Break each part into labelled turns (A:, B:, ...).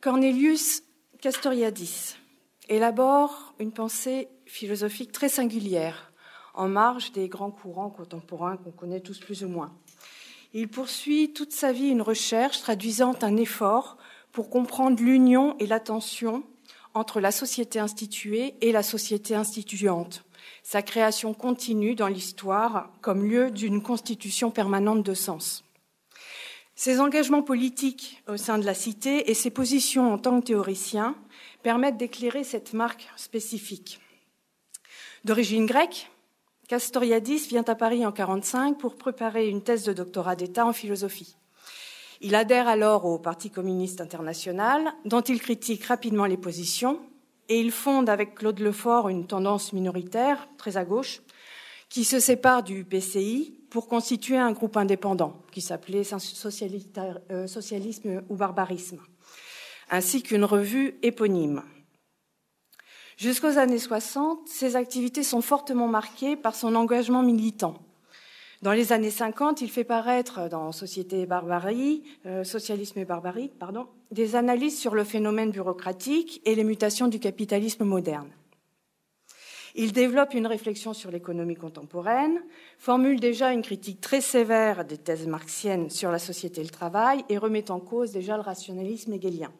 A: Cornelius Castoriadis élabore une pensée philosophique très singulière, en marge des grands courants contemporains qu'on connaît tous plus ou moins. Il poursuit toute sa vie une recherche traduisant un effort pour comprendre l'union et la tension entre la société instituée et la société instituante. Sa création continue dans l'histoire comme lieu d'une constitution permanente de sens. Ses engagements politiques au sein de la cité et ses positions en tant que théoricien permettent d'éclairer cette marque spécifique. D'origine grecque, Castoriadis vient à Paris en 1945 pour préparer une thèse de doctorat d'État en philosophie. Il adhère alors au Parti communiste international, dont il critique rapidement les positions, et il fonde avec Claude Lefort une tendance minoritaire, très à gauche, qui se sépare du PCI pour constituer un groupe indépendant qui s'appelait euh, Socialisme ou Barbarisme, ainsi qu'une revue éponyme. Jusqu'aux années 60, ses activités sont fortement marquées par son engagement militant. Dans les années 50, il fait paraître dans Société et Barbarie, euh, Socialisme et Barbarie, pardon, des analyses sur le phénomène bureaucratique et les mutations du capitalisme moderne. Il développe une réflexion sur l'économie contemporaine, formule déjà une critique très sévère des thèses marxiennes sur la société et le travail et remet en cause déjà le rationalisme hegelien.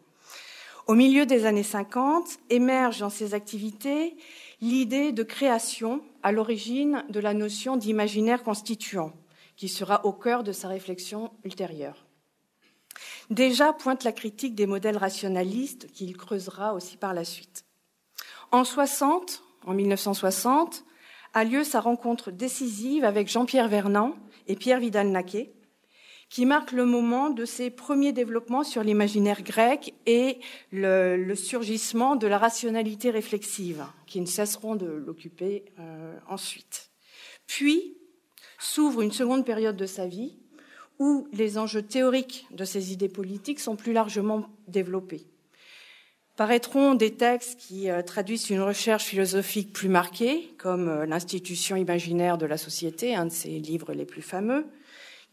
A: Au milieu des années 50, émerge dans ses activités l'idée de création à l'origine de la notion d'imaginaire constituant, qui sera au cœur de sa réflexion ultérieure. Déjà pointe la critique des modèles rationalistes qu'il creusera aussi par la suite. En 60, en 1960, a lieu sa rencontre décisive avec Jean-Pierre Vernant et Pierre Vidal-Naquet, qui marque le moment de ses premiers développements sur l'imaginaire grec et le, surgissement de la rationalité réflexive, qui ne cesseront de l'occuper euh, ensuite. Puis s'ouvre une seconde période de sa vie où les enjeux théoriques de ses idées politiques sont plus largement développés. Paraîtront des textes qui euh, traduisent une recherche philosophique plus marquée, comme euh, L'institution imaginaire de la société, un de ses livres les plus fameux,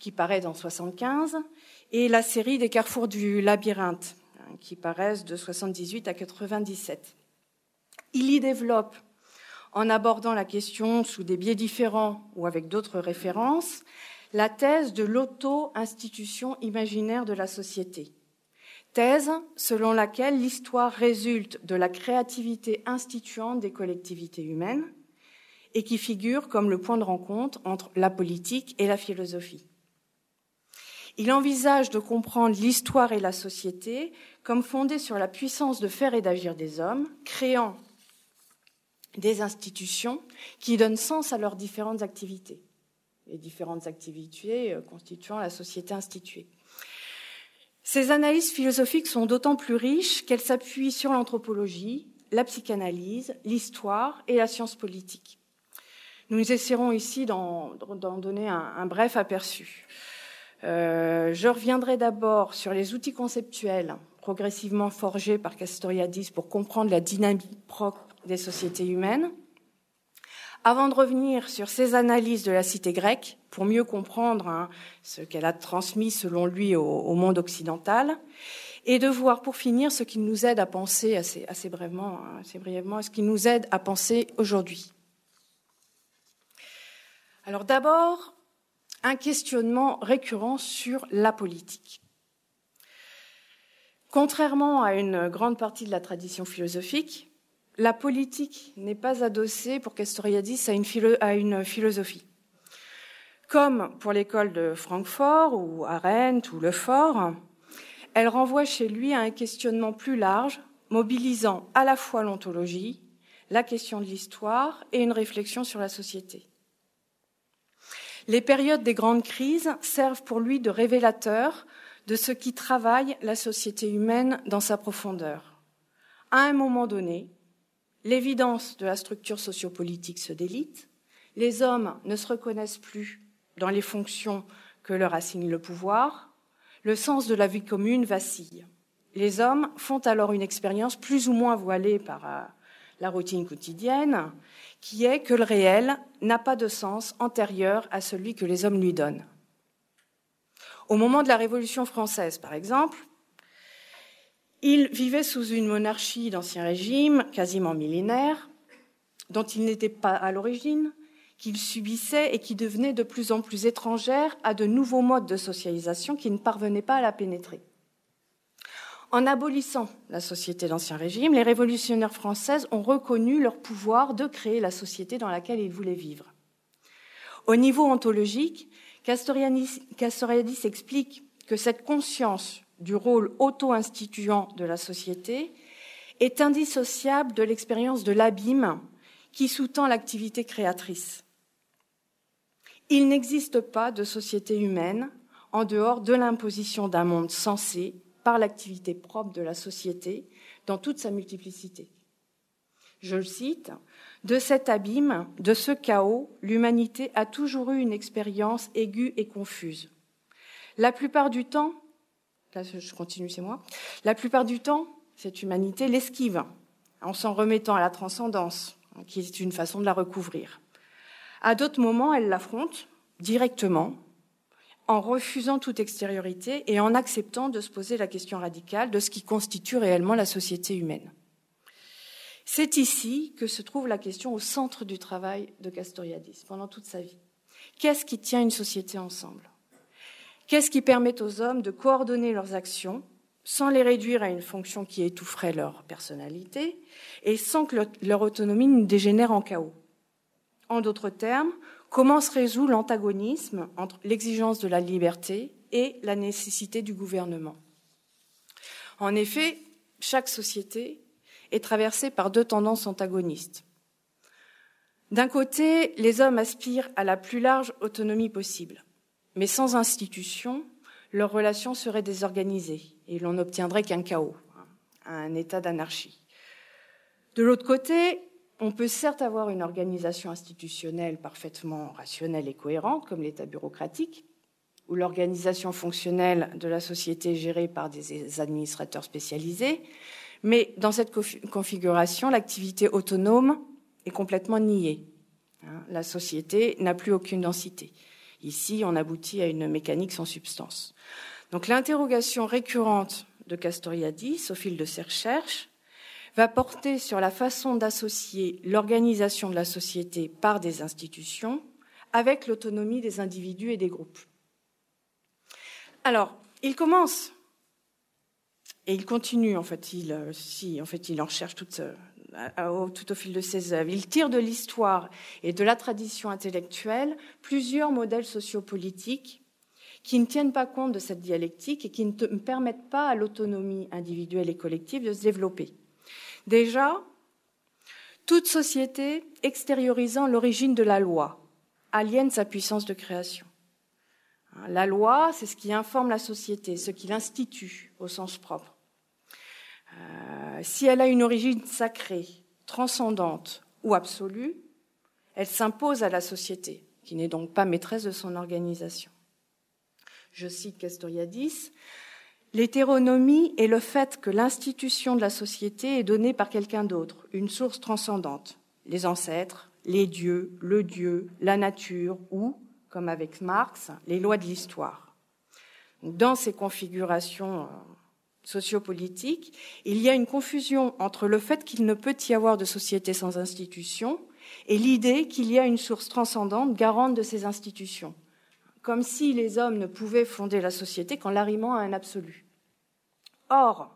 A: qui paraît dans 75, et la série des Carrefours du labyrinthe, hein, qui paraissent de 78 à 97. Il y développe, en abordant la question sous des biais différents ou avec d'autres références, la thèse de l'auto-institution imaginaire de la société. Thèse selon laquelle l'histoire résulte de la créativité instituante des collectivités humaines et qui figure comme le point de rencontre entre la politique et la philosophie. Il envisage de comprendre l'histoire et la société comme fondée sur la puissance de faire et d'agir des hommes, créant des institutions qui donnent sens à leurs différentes activités, les différentes activités euh, constituant la société instituée. Ces analyses philosophiques sont d'autant plus riches qu'elles s'appuient sur l'anthropologie, la psychanalyse, l'histoire et la science politique. Nous essaierons ici d'en donner un, bref aperçu. Euh, je reviendrai d'abord sur les outils conceptuels progressivement forgés par Castoriadis pour comprendre la dynamique propre des sociétés humaines, avant de revenir sur ses analyses de la cité grecque pour mieux comprendre hein, ce qu'elle a transmis selon lui au, monde occidental, et de voir pour finir ce qui nous aide à penser assez, brièvement, hein, assez brièvement, ce qui nous aide à penser aujourd'hui. Alors d'abord, un questionnement récurrent sur la politique. Contrairement à une grande partie de la tradition philosophique, la politique n'est pas adossée pour Castoriadis à une, philosophie. Comme pour l'école de Francfort ou Arendt ou Lefort, elle renvoie chez lui à un questionnement plus large, mobilisant à la fois l'ontologie, la question de l'histoire et une réflexion sur la société. Les périodes des grandes crises servent pour lui de révélateurs de ce qui travaille la société humaine dans sa profondeur. À un moment donné, l'évidence de la structure sociopolitique se délite, les hommes ne se reconnaissent plus dans les fonctions que leur assigne le pouvoir, le sens de la vie commune vacille. Les hommes font alors une expérience plus ou moins voilée par euh, la routine quotidienne, qui est que le réel n'a pas de sens antérieur à celui que les hommes lui donnent. Au moment de la Révolution française, par exemple, Il vivait sous une monarchie d'ancien régime, quasiment millénaire, dont il n'était pas à l'origine, qu'il subissait et qui devenait de plus en plus étrangère à de nouveaux modes de socialisation qui ne parvenaient pas à la pénétrer. En abolissant la société d'Ancien Régime, les révolutionnaires françaises ont reconnu leur pouvoir de créer la société dans laquelle ils voulaient vivre. Au niveau ontologique, Castoriadis explique que cette conscience du rôle auto-instituant de la société est indissociable de l'expérience de l'abîme qui sous-tend l'activité créatrice. Il n'existe pas de société humaine en dehors de l'imposition d'un monde sensé par l'activité propre de la société dans toute sa multiplicité. Je le cite, De cet abîme, de ce chaos, l'humanité a toujours eu une expérience aiguë et confuse. La plupart du temps, là je continue, c'est moi, la plupart du temps, cette humanité l'esquive en s'en remettant à la transcendance, qui est une façon de la recouvrir. À d'autres moments, elle l'affronte directement en refusant toute extériorité et en acceptant de se poser la question radicale de ce qui constitue réellement la société humaine. C'est ici que se trouve la question au centre du travail de Castoriadis pendant toute sa vie. Qu'est-ce qui tient une société ensemble? Qu'est-ce qui permet aux hommes de coordonner leurs actions sans les réduire à une fonction qui étoufferait leur personnalité et sans que leur autonomie ne dégénère en chaos? En d'autres termes, Comment se résout l'antagonisme entre l'exigence de la liberté et la nécessité du gouvernement? En effet, chaque société est traversée par deux tendances antagonistes. D'un côté, les hommes aspirent à la plus large autonomie possible, mais sans institution, leurs relations seraient désorganisées et l'on n'obtiendrait qu'un chaos, un état d'anarchie. De l'autre côté, on peut certes avoir une organisation institutionnelle parfaitement rationnelle et cohérente, comme l'État bureaucratique, ou l'organisation fonctionnelle de la société gérée par des administrateurs spécialisés, mais dans cette configuration, l'activité autonome est complètement niée. Hein, la société n'a plus aucune densité. Ici, on aboutit à une mécanique sans substance. Donc l'interrogation récurrente de Castoriadis au fil de ses recherches va porter sur la façon d'associer l'organisation de la société par des institutions avec l'autonomie des individus et des groupes. Alors, il commence et il continue, en fait, il, euh, en fait, il en cherche tout, euh, tout au fil de ses œuvres. Il tire de l'histoire et de la tradition intellectuelle plusieurs modèles sociopolitiques qui ne tiennent pas compte de cette dialectique et qui ne permettent pas à l'autonomie individuelle et collective de se développer. Déjà, toute société extériorisant l'origine de la loi aliène sa puissance de création. La loi, c'est ce qui informe la société, ce qui l'institue au sens propre. Euh, si elle a une origine sacrée, transcendante ou absolue, elle s'impose à la société, qui n'est donc pas maîtresse de son organisation. Je cite Castoriadis, L'hétéronomie est le fait que l'institution de la société est donnée par quelqu'un d'autre, une source transcendante, les ancêtres, les dieux, le Dieu, la nature ou, comme avec Marx, les lois de l'histoire. Dans ces configurations sociopolitiques, il y a une confusion entre le fait qu'il ne peut y avoir de société sans institution et l'idée qu'il y a une source transcendante garante de ces institutions, comme si les hommes ne pouvaient fonder la société qu'en l'arrimant à un absolu. Or,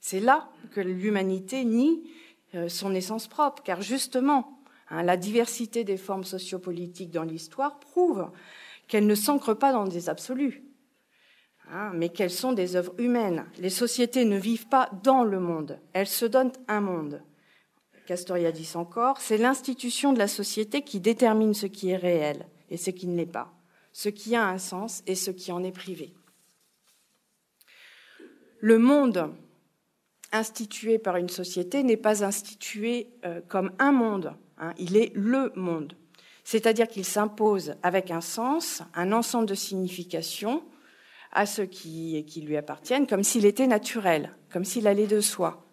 A: c'est là que l'humanité nie euh, son essence propre, car justement, hein, la diversité des formes sociopolitiques dans l'histoire prouve qu'elles ne s'ancrent pas dans des absolus, hein, mais qu'elles sont des œuvres humaines? Les sociétés ne vivent pas dans le monde, elles se donnent un monde. Castoriadis encore, c'est l'institution de la société qui détermine ce qui est réel et ce qui ne l'est pas, ce qui a un sens et ce qui en est privé. Le monde institué par une société n'est pas institué euh, comme un monde, hein. il est le monde. C'est-à-dire qu'il s'impose avec un sens, un ensemble de significations à ceux qui, lui appartiennent, comme s'il était naturel, comme s'il allait de soi.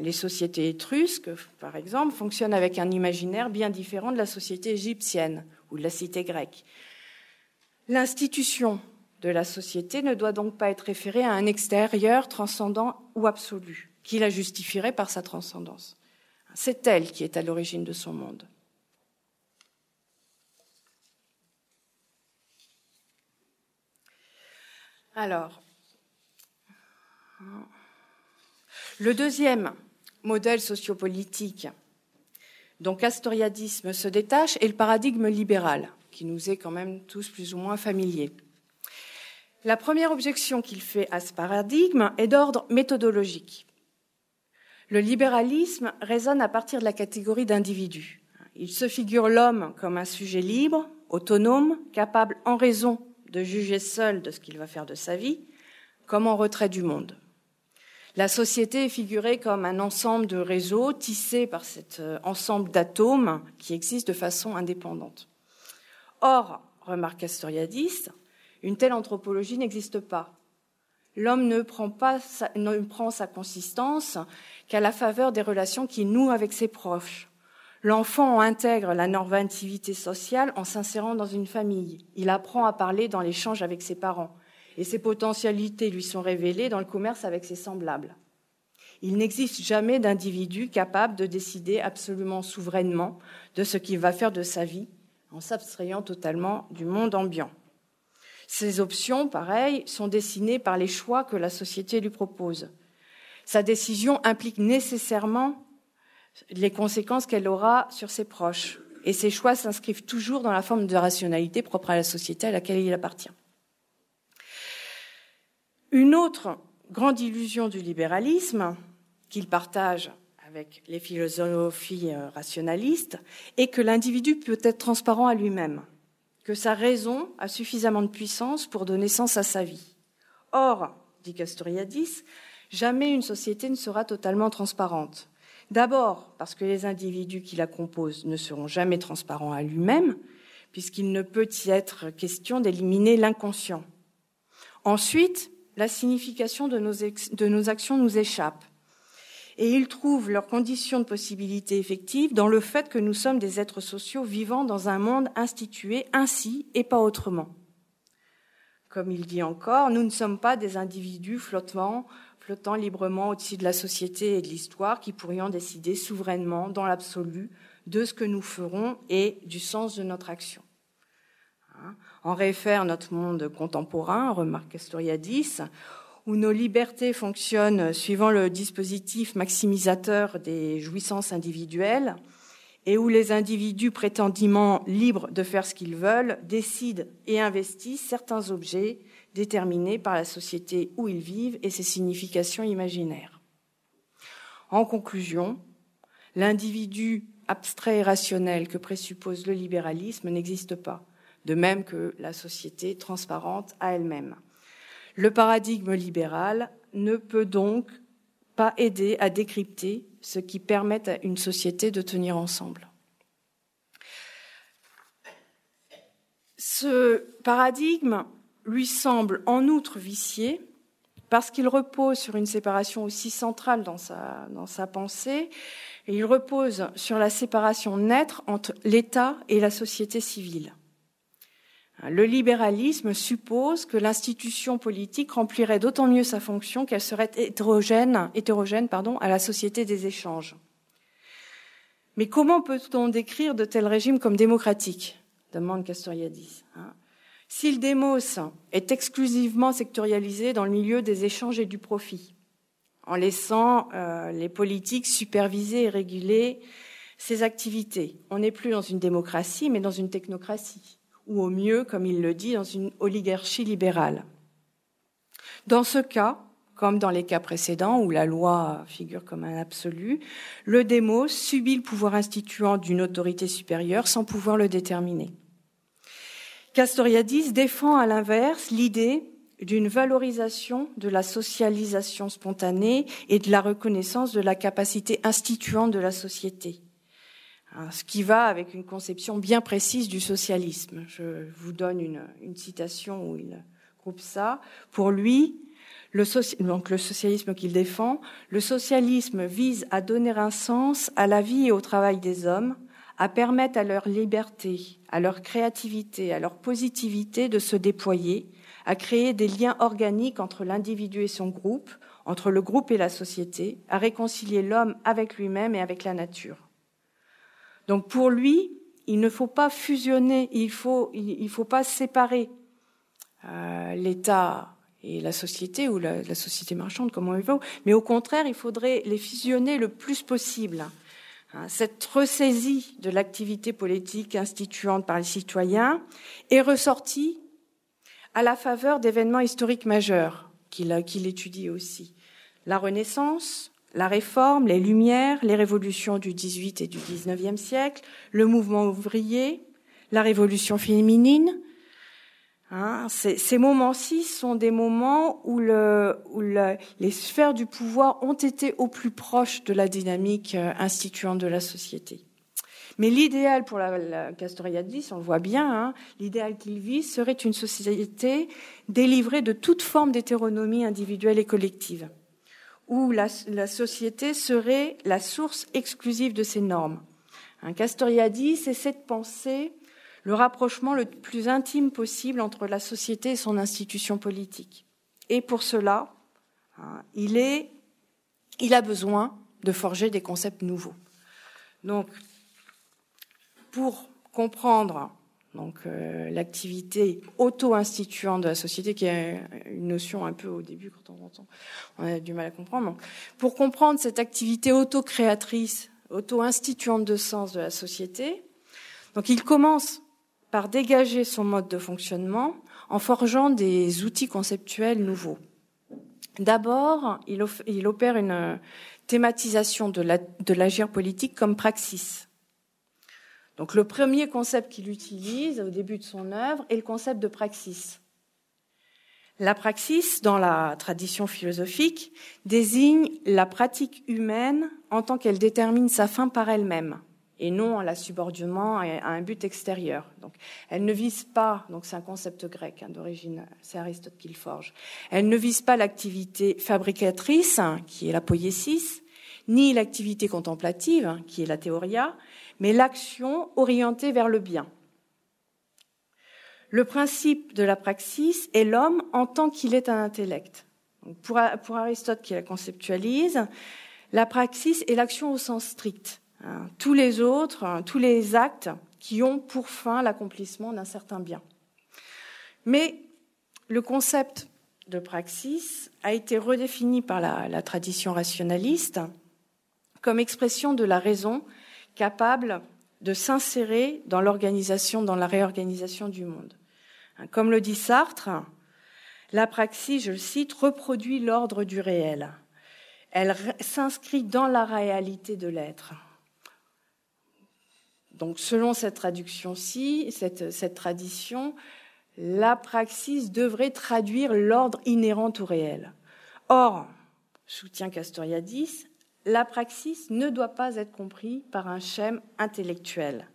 A: Les sociétés étrusques, par exemple, fonctionnent avec un imaginaire bien différent de la société égyptienne ou de la cité grecque. L'institution de la société ne doit donc pas être référée à un extérieur transcendant ou absolu, qui la justifierait par sa transcendance. C'est elle qui est à l'origine de son monde. Alors, le deuxième modèle sociopolitique dont Castoriadisme se détache est le paradigme libéral, qui nous est quand même tous plus ou moins familier. La première objection qu'il fait à ce paradigme est d'ordre méthodologique. Le libéralisme résonne à partir de la catégorie d'individu. Il se figure l'homme comme un sujet libre, autonome, capable en raison de juger seul de ce qu'il va faire de sa vie, comme en retrait du monde. La société est figurée comme un ensemble de réseaux tissés par cet euh, ensemble d'atomes qui existent de façon indépendante. Or, remarque Castoriadis, une telle anthropologie n'existe pas. L'homme ne prend, pas ne prend sa consistance qu'à la faveur des relations qu'il noue avec ses proches, L'enfant intègre la normativité sociale en s'insérant dans une famille. Il apprend à parler dans l'échange avec ses parents. Et ses potentialités lui sont révélées dans le commerce avec ses semblables. Il n'existe jamais d'individu capable de décider absolument souverainement de ce qu'il va faire de sa vie en s'abstrayant totalement du monde ambiant. Ces options, pareil, sont dessinées par les choix que la société lui propose. Sa décision implique nécessairement les conséquences qu'elle aura sur ses proches. Et ses choix s'inscrivent toujours dans la forme de rationalité propre à la société à laquelle il appartient. Une autre grande illusion du libéralisme, qu'il partage avec les philosophies euh, rationalistes, est que l'individu peut être transparent à lui-même, que sa raison a suffisamment de puissance pour donner sens à sa vie. Or, dit Castoriadis, jamais une société ne sera totalement transparente. D'abord parce que les individus qui la composent ne seront jamais transparents à lui-même, puisqu'il ne peut y être question d'éliminer l'inconscient. Ensuite, la signification de nos, actions nous échappe. Et ils trouvent leurs conditions de possibilité effective dans le fait que nous sommes des êtres sociaux vivant dans un monde institué ainsi et pas autrement. Comme il dit encore, nous ne sommes pas des individus flottant flottant librement au-dessus de la société et de l'histoire, qui pourrions décider souverainement, dans l'absolu, de ce que nous ferons et du sens de notre action. Hein? En réfère notre monde contemporain, remarque Castoriadis, où nos libertés fonctionnent suivant le dispositif maximisateur des jouissances individuelles et où les individus prétendument libres de faire ce qu'ils veulent décident et investissent certains objets déterminés par la société où ils vivent et ses significations imaginaires. En conclusion, l'individu abstrait et rationnel que présuppose le libéralisme n'existe pas, de même que la société transparente à elle-même. Le paradigme libéral ne peut donc pas aider à décrypter ce qui permet à une société de tenir ensemble. Ce paradigme lui semble en outre vicié parce qu'il repose sur une séparation aussi centrale dans sa, dans sa pensée, et il repose sur la séparation nette entre l'État et la société civile. Le libéralisme suppose que l'institution politique remplirait d'autant mieux sa fonction qu'elle serait hétérogène, hétérogène pardon, à la société des échanges. Mais comment peut-on décrire de tels régimes comme démocratiques? Demande Castoriadis. Si le démos est exclusivement sectorialisé dans le milieu des échanges et du profit, en laissant euh, les politiques superviser et réguler ces activités, on n'est plus dans une démocratie, mais dans une technocratie, ou au mieux, comme il le dit, dans une oligarchie libérale. Dans ce cas, comme dans les cas précédents où la loi figure comme un absolu, le démos subit le pouvoir instituant d'une autorité supérieure sans pouvoir le déterminer. Castoriadis défend à l'inverse l'idée d'une valorisation de la socialisation spontanée et de la reconnaissance de la capacité instituante de la société. Hein, ce qui va avec une conception bien précise du socialisme. Je vous donne une, citation où il groupe ça. Pour lui, le, donc le socialisme qu'il défend, le socialisme vise à donner un sens à la vie et au travail des hommes, à permettre à leur liberté, à leur créativité, à leur positivité de se déployer, à créer des liens organiques entre l'individu et son groupe, entre le groupe et la société, à réconcilier l'homme avec lui-même et avec la nature. Donc pour lui, il ne faut pas fusionner, il faut, il, faut pas séparer euh, l'État et la société ou la, société marchande, comme on veut, mais au contraire, il faudrait les fusionner le plus possible. Hein, cette ressaisie de l'activité politique instituante par les citoyens est ressortie à la faveur d'événements historiques majeurs qu'il étudie aussi. La Renaissance, la Réforme, les Lumières, les révolutions du XVIII et du XIXe siècle, le mouvement ouvrier, la révolution féminine. Hein, ces, moments-ci sont des moments où, le, où les sphères du pouvoir ont été au plus proche de la dynamique euh, instituante de la société. Mais l'idéal pour la, Castoriadis, on le voit bien, hein, l'idéal qu'il vise serait une société délivrée de toute forme d'hétéronomie individuelle et collective, où la, la, société serait la source exclusive de ces normes. Castoriadis essaie de penser le rapprochement le plus intime possible entre la société et son institution politique. Et pour cela, hein, il, est, il a besoin de forger des concepts nouveaux. Donc, pour comprendre donc euh, l'activité auto-instituante de la société, qui est une notion un peu au début quand on entend, on a du mal à comprendre. Donc, pour comprendre cette activité auto-créatrice, auto-instituante de sens de la société, donc il commence par dégager son mode de fonctionnement en forgeant des outils conceptuels nouveaux. D'abord, il, opère une thématisation de l'agir la, politique comme praxis donc le premier concept qu'il utilise au début de son œuvre est le concept de praxis. La praxis, dans la tradition philosophique, désigne la pratique humaine en tant qu'elle détermine sa fin par elle-même et non en la subordonnant à un but extérieur. Donc, elle ne vise pas, donc c'est un concept grec hein, d'origine, c'est Aristote qui le forge. Elle ne vise pas l'activité fabricatrice, hein, qui est la poiesis, ni l'activité contemplative, hein, qui est la théoria, mais l'action orientée vers le bien. Le principe de la praxis est l'homme en tant qu'il est un intellect. pour, Aristote qui la conceptualise, la praxis est l'action au sens strict. Hein. tous les autres, hein, tous les actes qui ont pour fin l'accomplissement d'un certain bien. Mais le concept de praxis a été redéfini par la tradition rationaliste comme expression de la raison capable de s'insérer dans l'organisation, dans la réorganisation du monde. Comme le dit Sartre, la praxis, je le cite, reproduit l'ordre du réel. Elle s'inscrit dans la réalité de l'être. Donc, selon cette traduction-ci, cette, cette tradition, la praxis devrait traduire l'ordre inhérent au réel. Or, soutient Castoriadis, la praxis ne doit pas être compris par un schème intellectuel,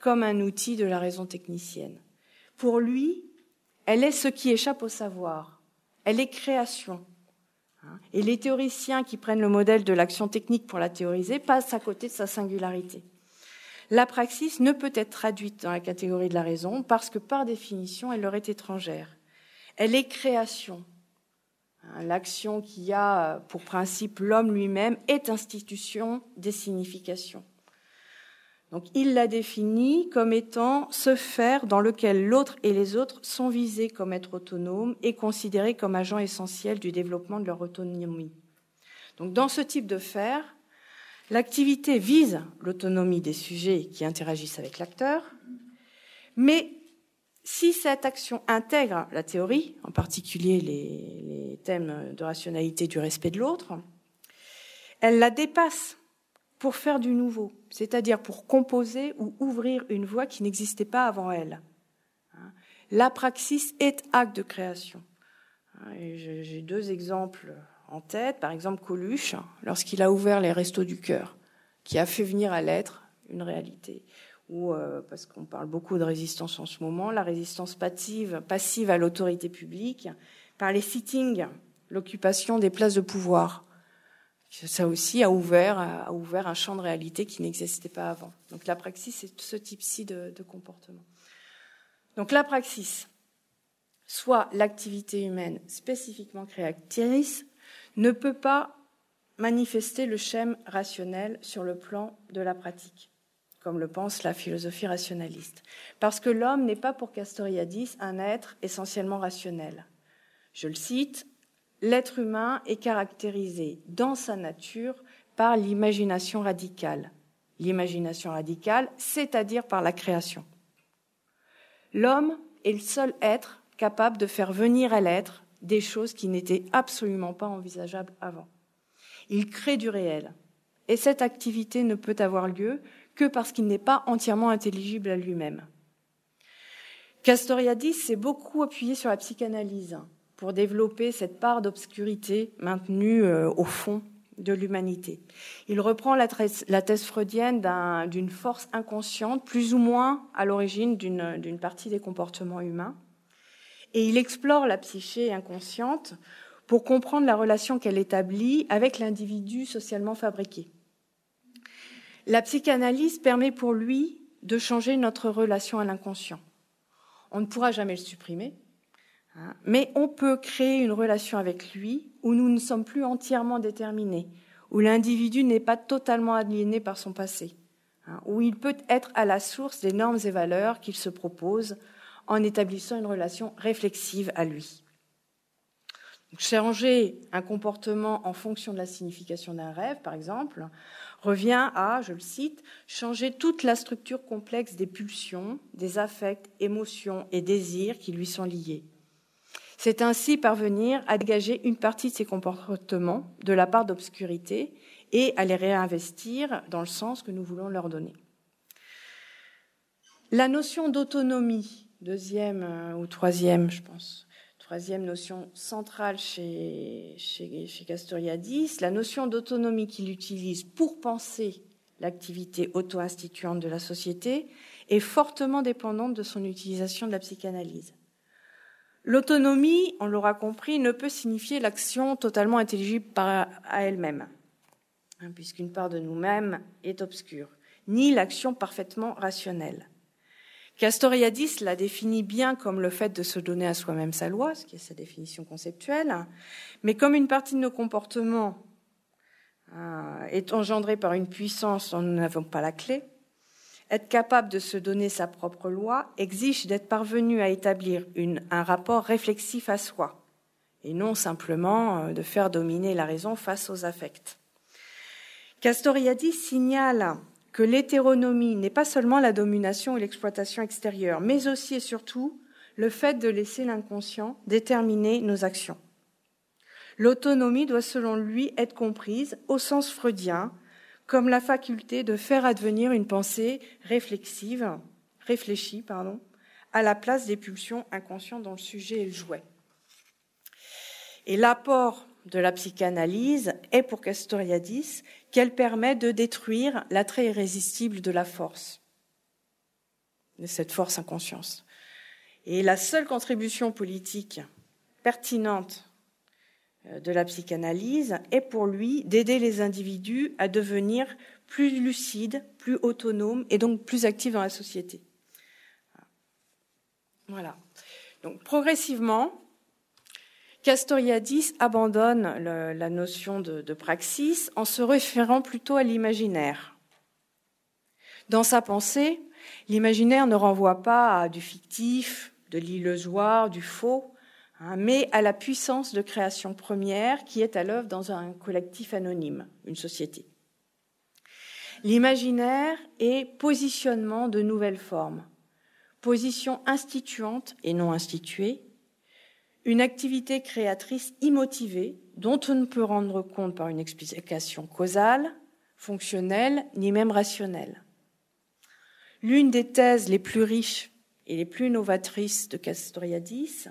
A: comme un outil de la raison technicienne. Pour lui, elle est ce qui échappe au savoir. Elle est création. Et les théoriciens qui prennent le modèle de l'action technique pour la théoriser passent à côté de sa singularité. La praxis ne peut être traduite dans la catégorie de la raison parce que par définition, elle leur est étrangère. Elle est création, Hein, l'action qui a pour principe l'homme lui-même est institution des significations. Donc il la définit comme étant ce faire dans lequel l'autre et les autres sont visés comme être autonomes et considérés comme agents essentiels du développement de leur autonomie. Donc dans ce type de faire, l'activité vise l'autonomie des sujets qui interagissent avec l'acteur, mais si cette action intègre la théorie, en particulier les, thèmes de rationalité du respect de l'autre, elle la dépasse pour faire du nouveau, c'est-à-dire pour composer ou ouvrir une voie qui n'existait pas avant elle. La praxis est acte de création. J'ai deux exemples en tête. Par exemple, Coluche, lorsqu'il a ouvert les restos du cœur, qui a fait venir à l'être une réalité ou euh, parce qu'on parle beaucoup de résistance en ce moment, la résistance passive, passive à l'autorité publique, par les sittings, l'occupation des places de pouvoir. Ça aussi a ouvert, a ouvert un champ de réalité qui n'existait pas avant. Donc la praxis, c'est ce type-ci de, de comportement. Donc la praxis, soit l'activité humaine spécifiquement créatrice, ne peut pas manifester le schème rationnel sur le plan de la pratique, comme le pense la philosophie rationaliste. Parce que l'homme n'est pas pour Castoriadis un être essentiellement rationnel. Je le cite, l'être humain est caractérisé dans sa nature par l'imagination radicale. L'imagination radicale, c'est-à-dire par la création. L'homme est le seul être capable de faire venir à l'être des choses qui n'étaient absolument pas envisageables avant. Il crée du réel. Et cette activité ne peut avoir lieu que parce qu'il n'est pas entièrement intelligible à lui-même. Castoriadis s'est beaucoup appuyé sur la psychanalyse pour développer cette part d'obscurité maintenue euh, au fond de l'humanité. Il reprend la, thèse freudienne d'une force inconsciente, plus ou moins à l'origine d'une partie des comportements humains, et il explore la psyché inconsciente pour comprendre la relation qu'elle établit avec l'individu socialement fabriqué. La psychanalyse permet pour lui de changer notre relation à l'inconscient. On ne pourra jamais le supprimer, hein, mais on peut créer une relation avec lui où nous ne sommes plus entièrement déterminés, où l'individu n'est pas totalement aliéné par son passé, hein, où il peut être à la source des normes et valeurs qu'il se propose en établissant une relation réflexive à lui. changer un comportement en fonction de la signification d'un rêve, par exemple, revient à, je le cite, changer toute la structure complexe des pulsions, des affects, émotions et désirs qui lui sont liés. C'est ainsi parvenir à dégager une partie de ces comportements de la part d'obscurité et à les réinvestir dans le sens que nous voulons leur donner. La notion d'autonomie, deuxième euh, ou troisième, je pense, troisième notion centrale chez, Castoriadis, la notion d'autonomie qu'il utilise pour penser l'activité auto-instituante de la société est fortement dépendante de son utilisation de la psychanalyse. L'autonomie, on l'aura compris, ne peut signifier l'action totalement intelligible à elle-même, hein, puisqu'une part de nous-mêmes est obscure, ni l'action parfaitement rationnelle. Castoriadis la définit bien comme le fait de se donner à soi-même sa loi, ce qui est sa définition conceptuelle, mais comme une partie de nos comportements euh, est engendrée par une puissance dont nous n'avons pas la clé, être capable de se donner sa propre loi exige d'être parvenu à établir un rapport réflexif à soi, et non simplement euh, de faire dominer la raison face aux affects. Castoriadis signale que l'hétéronomie n'est pas seulement la domination et l'exploitation extérieure, mais aussi et surtout le fait de laisser l'inconscient déterminer nos actions. L'autonomie doit selon lui être comprise au sens freudien comme la faculté de faire advenir une pensée réflexive, réfléchie, pardon, à la place des pulsions inconscientes dont le sujet est le jouet. Et l'apport de la psychanalyse est pour Castoriadis qu'elle permet de détruire l'attrait irrésistible de la force, de cette force inconsciente. Et la seule contribution politique pertinente euh, de la psychanalyse est pour lui d'aider les individus à devenir plus lucides, plus autonomes et donc plus actifs dans la société. Voilà. Donc progressivement, Castoriadis abandonne la notion de, praxis en se référant plutôt à l'imaginaire. Dans sa pensée, l'imaginaire ne renvoie pas à du fictif, de l'illusoire, du faux, Hein, mais à la puissance de création première qui est à l'œuvre dans un collectif anonyme, une société. L'imaginaire est positionnement de nouvelles formes, position instituante et non instituée, une activité créatrice immotivée dont on ne peut rendre compte par une explication causale, fonctionnelle, ni même rationnelle. L'une des thèses les plus riches et les plus novatrices de Castoriadis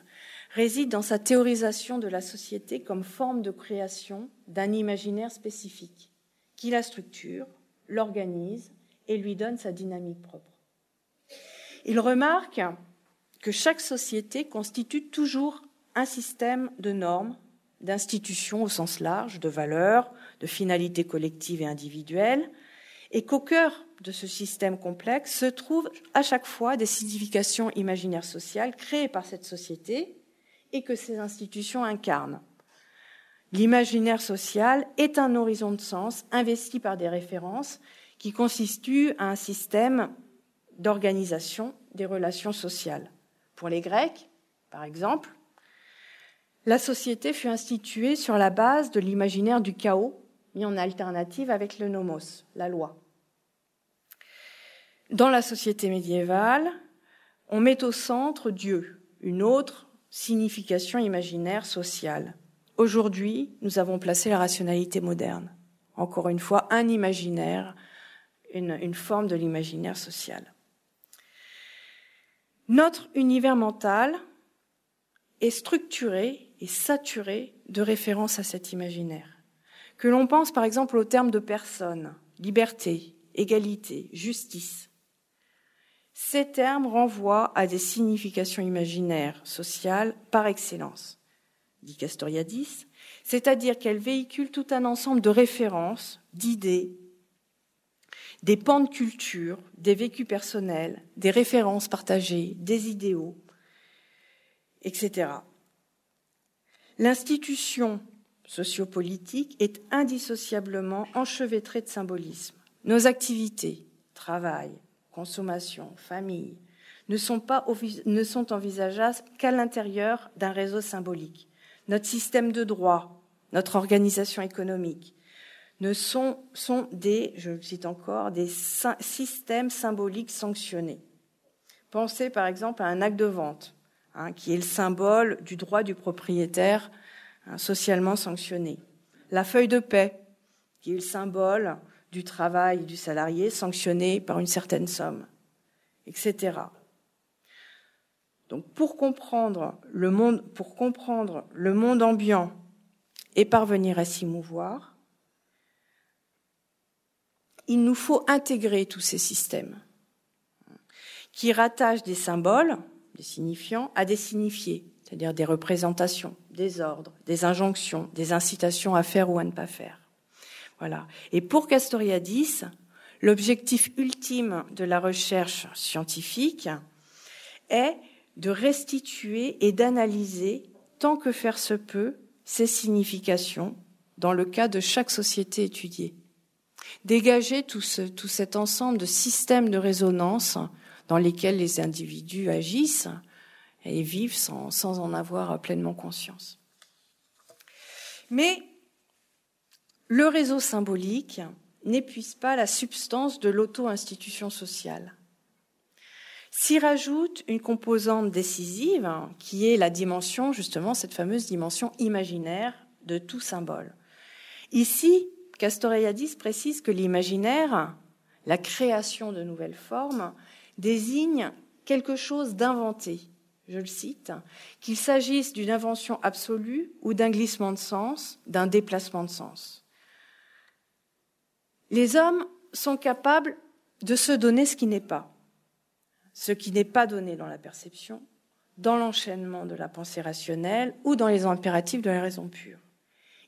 A: réside dans sa théorisation de la société comme forme de création d'un imaginaire spécifique, qui la structure, l'organise et lui donne sa dynamique propre. Il remarque que chaque société constitue toujours un système de normes, d'institutions au sens large, de valeurs, de finalités collectives et individuelles, et qu'au cœur de ce système complexe se trouvent à chaque fois des significations imaginaires sociales créées par cette société et que ces institutions incarnent. L'imaginaire social est un horizon de sens investi par des références qui constituent un système d'organisation des relations sociales. Pour les Grecs, par exemple, la société fut instituée sur la base de l'imaginaire du chaos mis en alternative avec le nomos, la loi. Dans la société médiévale, on met au centre Dieu, une autre signification imaginaire sociale. Aujourd'hui, nous avons placé la rationalité moderne. Encore une fois, un imaginaire, une, forme de l'imaginaire social. Notre univers mental est structuré et saturé de références à cet imaginaire. Que l'on pense par exemple au terme de personne, liberté, égalité, justice. Ces termes renvoient à des significations imaginaires, sociales, par excellence, dit Castoriadis, c'est-à-dire qu'elles véhiculent tout un ensemble de références, d'idées, des pans de culture, des vécus personnels, des références partagées, des idéaux, etc. L'institution sociopolitique est indissociablement enchevêtrée de symbolisme. Nos activités, travail, consommation, famille, ne sont, pas, ne sont envisageables qu'à l'intérieur d'un réseau symbolique. Notre système de droit, notre organisation économique, ne sont, sont des, je le cite encore, des systèmes symboliques sanctionnés. Pensez par exemple à un acte de vente, hein, qui est le symbole du droit du propriétaire hein, socialement sanctionné. La feuille de paix, qui est le symbole du travail du salarié sanctionné par une certaine somme, etc. Donc pour comprendre le monde, pour comprendre le monde ambiant et parvenir à s'y mouvoir, il nous faut intégrer tous ces systèmes qui rattachent des symboles, des signifiants, à des signifiés, c'est-à-dire des représentations, des ordres, des injonctions, des incitations à faire ou à ne pas faire. Voilà. Et pour Castoriadis, l'objectif ultime de la recherche scientifique est de restituer et d'analyser, tant que faire se peut, ces significations dans le cas de chaque société étudiée dégager tout, cet ensemble de systèmes de résonance dans lesquels les individus agissent et vivent sans, sans en avoir pleinement conscience. Mais le réseau symbolique n'épuise pas la substance de l'auto-institution sociale. S'y rajoute une composante décisive qui est la dimension, justement, cette fameuse dimension imaginaire de tout symbole. Ici, Castoriadis précise que l'imaginaire, la création de nouvelles formes, désigne quelque chose d'inventé. Je le cite, qu'il s'agisse d'une invention absolue ou d'un glissement de sens, d'un déplacement de sens. Les hommes sont capables de se donner ce qui n'est pas, ce qui n'est pas donné dans la perception, dans l'enchaînement de la pensée rationnelle ou dans les impératifs de la raison pure.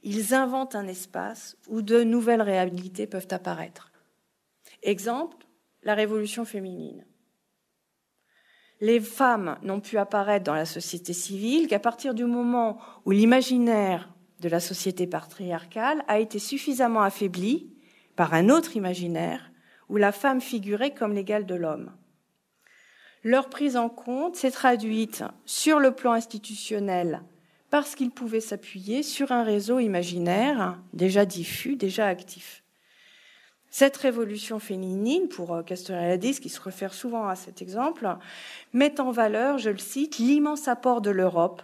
A: Ils inventent un espace où de nouvelles réalités peuvent apparaître. Exemple, la révolution féminine. Les femmes n'ont pu apparaître dans la société civile qu'à partir du moment où l'imaginaire de la société patriarcale a été suffisamment affaibli par un autre imaginaire où la femme figurait comme l'égale de l'homme. Leur prise en compte s'est traduite sur le plan institutionnel parce qu'il pouvait s'appuyer sur un réseau imaginaire déjà diffus, déjà actif. Cette révolution féminine, pour euh, Castoriadis, qui se réfère souvent à cet exemple, met en valeur, je le cite, l'immense apport de l'Europe,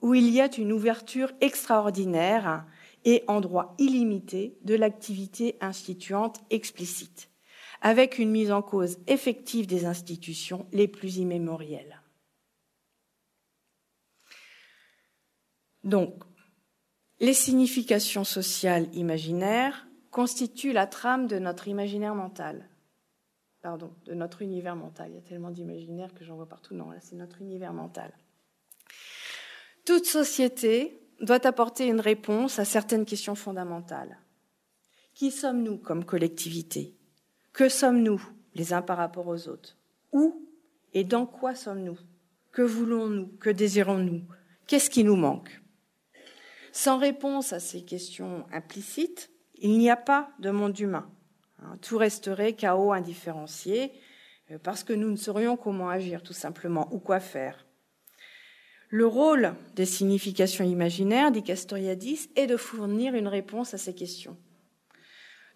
A: où il y a une ouverture extraordinaire et en droit illimité de l'activité instituante explicite, avec une mise en cause effective des institutions les plus immémorielles. Donc, les significations sociales imaginaires constituent la trame de notre imaginaire mental. Pardon, de notre univers mental. Il y a tellement d'imaginaires que j'en vois partout. Non, là, c'est notre univers mental. Toute société doit apporter une réponse à certaines questions fondamentales. Qui sommes-nous comme collectivité? Que sommes-nous les uns par rapport aux autres? Où et dans quoi sommes-nous? Que voulons-nous? Que désirons-nous? Qu'est-ce qui nous manque? Sans réponse à ces questions implicites, il n'y a pas de monde humain. Hein, tout resterait chaos indifférencié, euh, parce que nous ne saurions comment agir, tout simplement, ou quoi faire. Le rôle des significations imaginaires, dit Castoriadis, est de fournir une réponse à ces questions.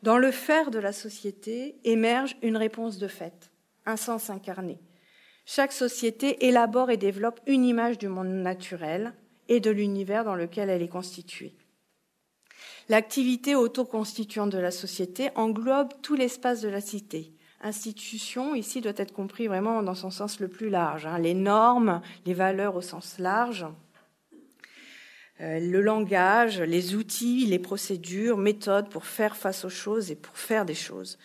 A: Dans le faire de la société émerge une réponse de fait, un sens incarné. Chaque société élabore et développe une image du monde naturel et de l'univers dans lequel elle est constituée. L'activité autoconstituante de la société englobe tout l'espace de la cité, institution, ici, doit être compris vraiment dans son sens le plus large. Hein. Les normes, les valeurs au sens large, euh, le langage, les outils, les procédures, méthodes pour faire face aux choses et pour faire des choses.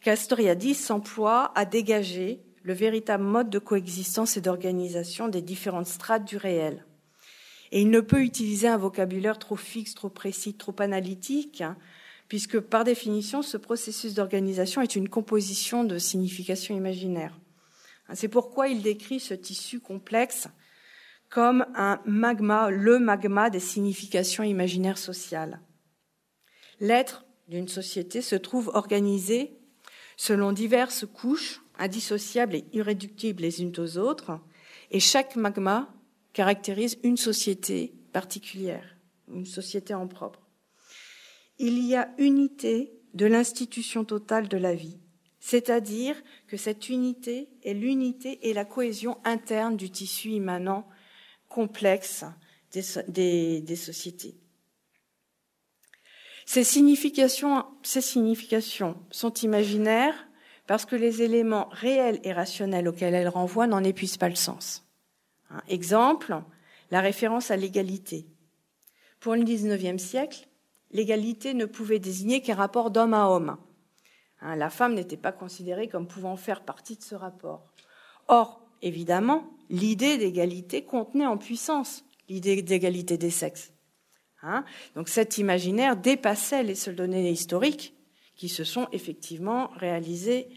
A: Castoriadis s'emploie à dégager le véritable mode de coexistence et d'organisation des différentes strates du réel. Et il ne peut utiliser un vocabulaire trop fixe, trop précis, trop analytique, hein, puisque par définition, ce processus d'organisation est une composition de significations imaginaires. C'est pourquoi il décrit ce tissu complexe comme un magma, le magma des significations imaginaires sociales. L'être d'une société se trouve organisé selon diverses couches indissociables et irréductibles les unes aux autres, et chaque magma caractérise une société particulière, une société en propre il y a unité de l'institution totale de la vie, c'est-à-dire que cette unité est l'unité et la cohésion interne du tissu immanent complexe des, sociétés. Ces significations sont imaginaires parce que les éléments réels et rationnels auxquels elles renvoient n'en épuisent pas le sens. Exemple, la référence à l'égalité. Pour le XIXe siècle, l'égalité ne pouvait désigner qu'un rapport d'homme à homme. Hein, la femme n'était pas considérée comme pouvant faire partie de ce rapport. Or, évidemment, l'idée d'égalité contenait en puissance l'idée d'égalité des sexes. Hein, donc cet imaginaire dépassait les seules données historiques qui se sont effectivement réalisées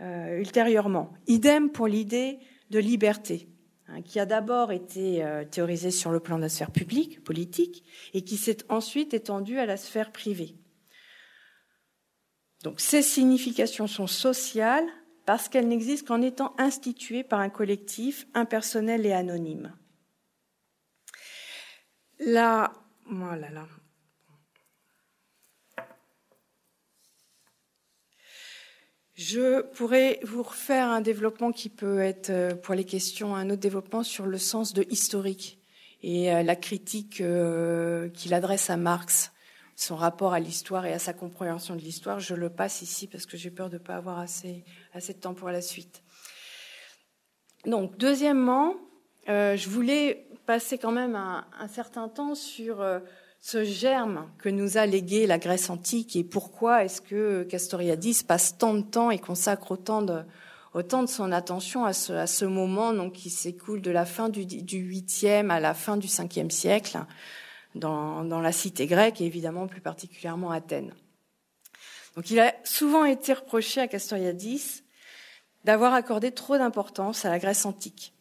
A: euh, ultérieurement. Idem pour l'idée de liberté. Hein, qui a d'abord été euh, théorisé sur le plan de la sphère publique, politique, et qui s'est ensuite étendu à la sphère privée. Donc ces significations sont sociales parce qu'elles n'existent qu'en étant instituées par un collectif impersonnel et anonyme. Là, voilà, là. Je pourrais vous refaire un développement qui peut être, euh, pour les questions, un autre développement sur le sens de historique et euh, la critique euh, qu'il adresse à Marx, son rapport à l'histoire et à sa compréhension de l'histoire. Je le passe ici parce que j'ai peur de ne pas avoir assez, assez de temps pour la suite. Donc, deuxièmement, je voulais passer quand même un, un certain temps sur ce germe que nous a légué la Grèce antique et pourquoi est-ce que Castoriadis passe tant de temps et consacre autant de, son attention à ce, moment donc, qui s'écoule de la fin du, du 8e à la fin du 5e siècle dans, dans la cité grecque et évidemment plus particulièrement Athènes. Donc il a souvent été reproché à Castoriadis d'avoir accordé trop d'importance à la Grèce antique,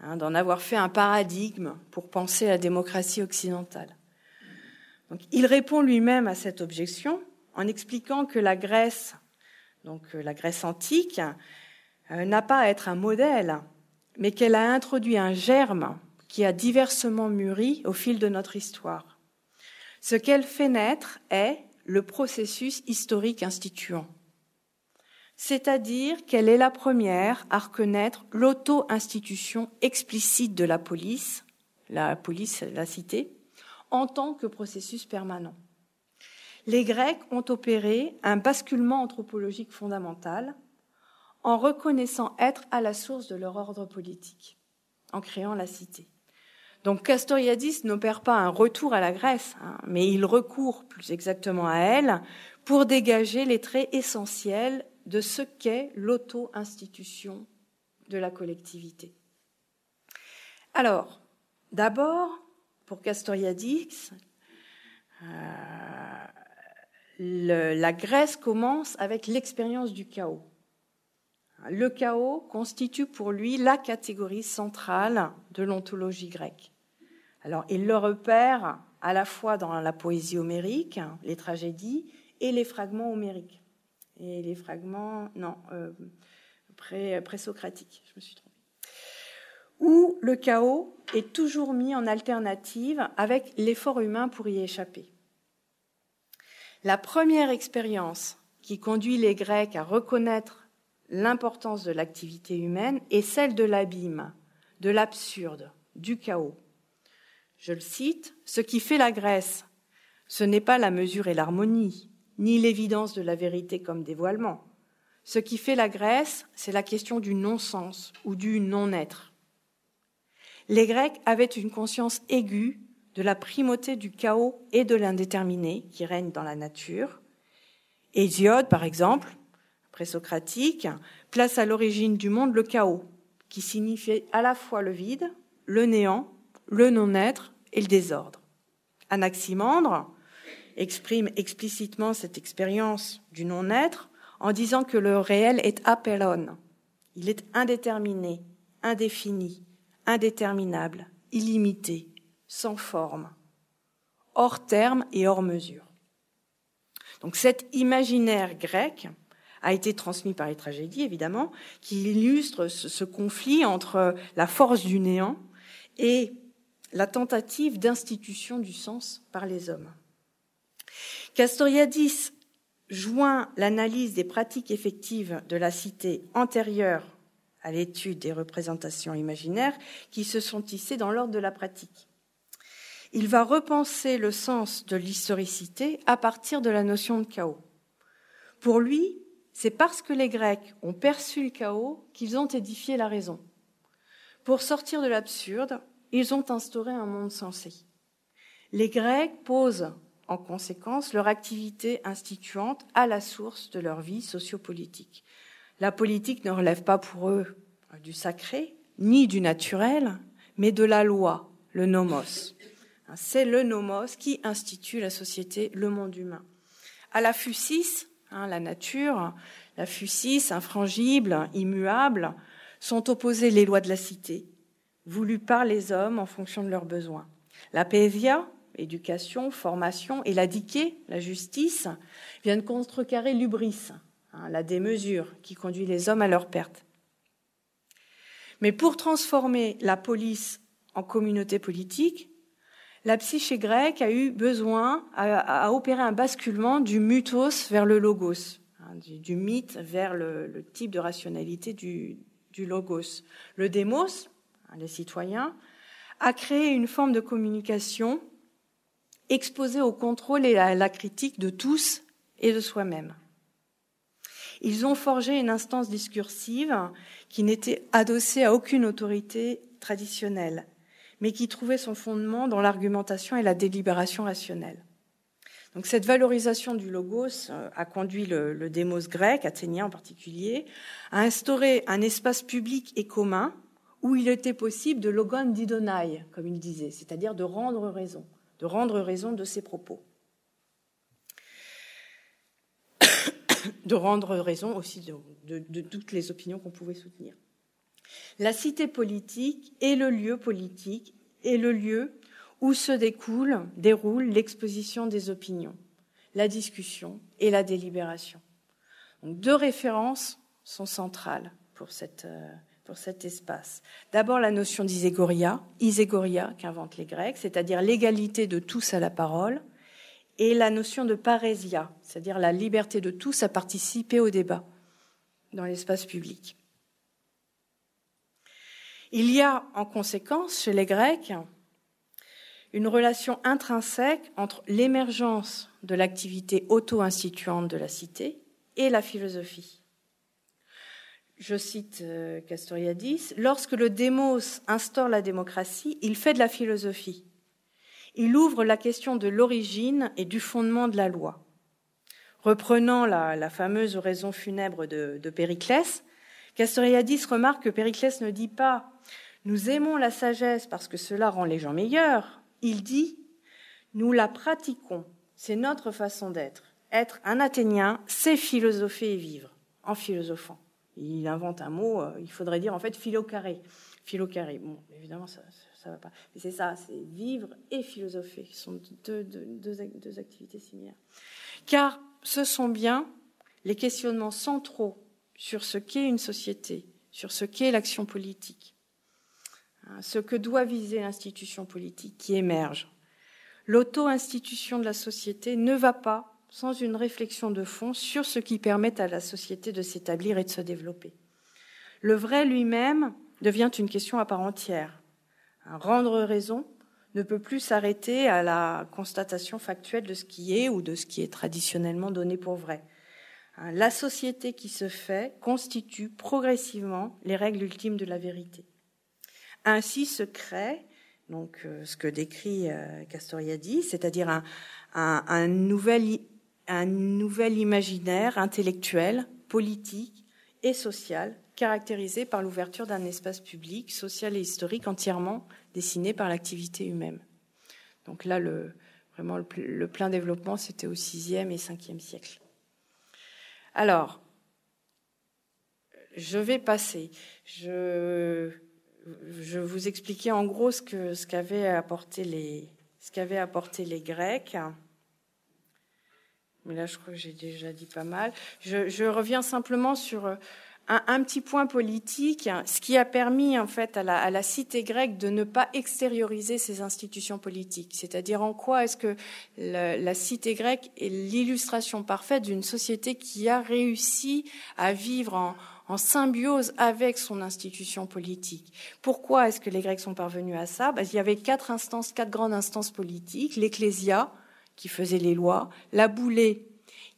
A: hein, d'en avoir fait un paradigme pour penser la démocratie occidentale il répond lui-même à cette objection en expliquant que la Grèce, donc euh, la Grèce antique, euh, n'a pas à être un modèle, mais qu'elle a introduit un germe qui a diversement mûri au fil de notre histoire. Ce qu'elle fait naître est le processus historique instituant. C'est-à-dire qu'elle est la première à reconnaître l'auto-institution explicite de la police, la police, la cité, en tant que processus permanent. Les Grecs ont opéré un basculement anthropologique fondamental en reconnaissant être à la source de leur ordre politique, en créant la cité. Donc Castoriadis n'opère pas un retour à la Grèce, hein, mais il recourt plus exactement à elle pour dégager les traits essentiels de ce qu'est l'auto-institution de la collectivité. Alors, d'abord, pour Castoriadis, euh, la Grèce commence avec l'expérience du chaos. Le chaos constitue pour lui la catégorie centrale de l'ontologie grecque. Alors, il le repère à la fois dans la poésie homérique, les tragédies, et les fragments homériques. Et les fragments, non, euh, pré, présocratiques, je me suis trompée. Où le chaos est toujours mis en alternative avec l'effort humain pour y échapper. La première expérience qui conduit les Grecs à reconnaître l'importance de l'activité humaine est celle de l'abîme, de l'absurde, du chaos. Je le cite, Ce qui fait la Grèce, ce n'est pas la mesure et l'harmonie, ni l'évidence de la vérité comme dévoilement. Ce qui fait la Grèce, c'est la question du non-sens ou du non-être. Les Grecs avaient une conscience aiguë de la primauté du chaos et de l'indéterminé qui règne dans la nature. Hésiode, par exemple, présocratique, place à l'origine du monde le chaos, qui signifiait à la fois le vide, le néant, le non-être et le désordre. Anaximandre exprime explicitement cette expérience du non-être en disant que le réel est apelon. Il est indéterminé, indéfini, indéterminable, illimité, sans forme, hors terme et hors mesure. Donc cet imaginaire grec a été transmis par les tragédies, évidemment, qui illustre ce, conflit entre la force du néant et la tentative d'institution du sens par les hommes. Castoriadis joint l'analyse des pratiques effectives de la cité antérieure à l'étude des représentations imaginaires qui se sont tissées dans l'ordre de la pratique. Il va repenser le sens de l'historicité à partir de la notion de chaos. Pour lui, c'est parce que les Grecs ont perçu le chaos qu'ils ont édifié la raison. Pour sortir de l'absurde, ils ont instauré un monde sensé. Les Grecs posent en conséquence leur activité instituante à la source de leur vie sociopolitique. La politique ne relève pas pour eux du sacré, ni du naturel, mais de la loi, le nomos. C'est le nomos qui institue la société, le monde humain. À la fusis, hein, la nature, la fusis, infrangible, immuable, sont opposées les lois de la cité, voulues par les hommes en fonction de leurs besoins. La paesia, éducation, formation, et la diké, la justice, viennent contrecarrer l'ubris, hein, la démesure qui conduit les hommes à leur perte. Mais pour transformer la police en communauté politique, la psyché grecque a eu besoin, à opérer un basculement du mythos vers le logos, hein, du, mythe vers le, type de rationalité du, logos. Le démos, hein, les citoyens, a créé une forme de communication exposés au contrôle et à la critique de tous et de soi-même. Ils ont forgé une instance discursive qui n'était adossée à aucune autorité traditionnelle, mais qui trouvait son fondement dans l'argumentation et la délibération rationnelle. Donc cette valorisation du logos euh, a conduit le, démos grec, athénien en particulier, à instaurer un espace public et commun où il était possible de logon didonai, comme il disait, c'est-à-dire raison de rendre raison de ses propos. De rendre raison aussi de, toutes les opinions qu'on pouvait soutenir. La cité politique est le lieu politique et le lieu où se découle, déroule l'exposition des opinions, la discussion et la délibération. deux références sont centrales pour euh, pour cet espace. D'abord la notion d'iségoria, iségoria qu'inventent les Grecs, c'est-à-dire l'égalité de tous à la parole, et la notion de parésia, c'est-à-dire la liberté de tous à participer au débat dans l'espace public. Il y a en conséquence chez les Grecs une relation intrinsèque entre l'émergence de l'activité auto-instituante de la cité et la philosophie je cite euh, Castoriadis, lorsque le démos instaure la démocratie, il fait de la philosophie. Il ouvre la question de l'origine et du fondement de la loi. Reprenant la, fameuse oraison funèbre de, de Périclès, Castoriadis remarque que Périclès ne dit pas nous aimons la sagesse parce que cela rend les gens meilleurs. Il dit nous la pratiquons. C'est notre façon d'être. Être un Athénien, c'est philosopher et vivre en philosophant il invente un mot, euh, il faudrait dire en fait philo-carré. Philo-carré. Bon, évidemment, ça, c'est ça, c'est vivre et philosopher, qui sont deux, deux activités similaires. Car ce sont bien les questionnements centraux sur ce qu'est une société, sur ce qu'est l'action politique, hein, ce que doit viser l'institution politique qui émerge. L'auto-institution de la société ne va pas sans une réflexion de fond sur ce qui permet à la société de s'établir et de se développer. Le vrai lui-même devient une question à part entière. Rendre raison ne peut plus s'arrêter à la constatation factuelle de ce qui est ou de ce qui est traditionnellement donné pour vrai. La société qui se fait constitue progressivement les règles ultimes de la vérité. Ainsi se crée donc euh, ce que décrit euh, Castoriadis, c'est-à-dire un nouvel imaginaire intellectuel, politique et social caractérisé par l'ouverture d'un espace public, social et historique entièrement dessiné par l'activité humaine. Donc là, vraiment, le, plein développement, c'était au VIe et Ve siècle. Alors, je vais passer. Je, je vous expliquais en gros ce que ce qu'avaient apporté les qu'avaient apporté les Grecs. Mais là, je crois que j'ai déjà dit pas mal. Je reviens simplement sur un, petit point politique, ce qui a permis en fait à la, cité grecque de ne pas extérioriser ses institutions politiques. C'est-à-dire en quoi est-ce que la, cité grecque est l'illustration parfaite d'une société qui a réussi à vivre en, en symbiose avec son institution politique? Pourquoi est-ce que les Grecs sont parvenus à ça? Ben, Il y avait quatre instances, quatre grandes instances politiques l'ecclésia qui faisait les lois, la boulée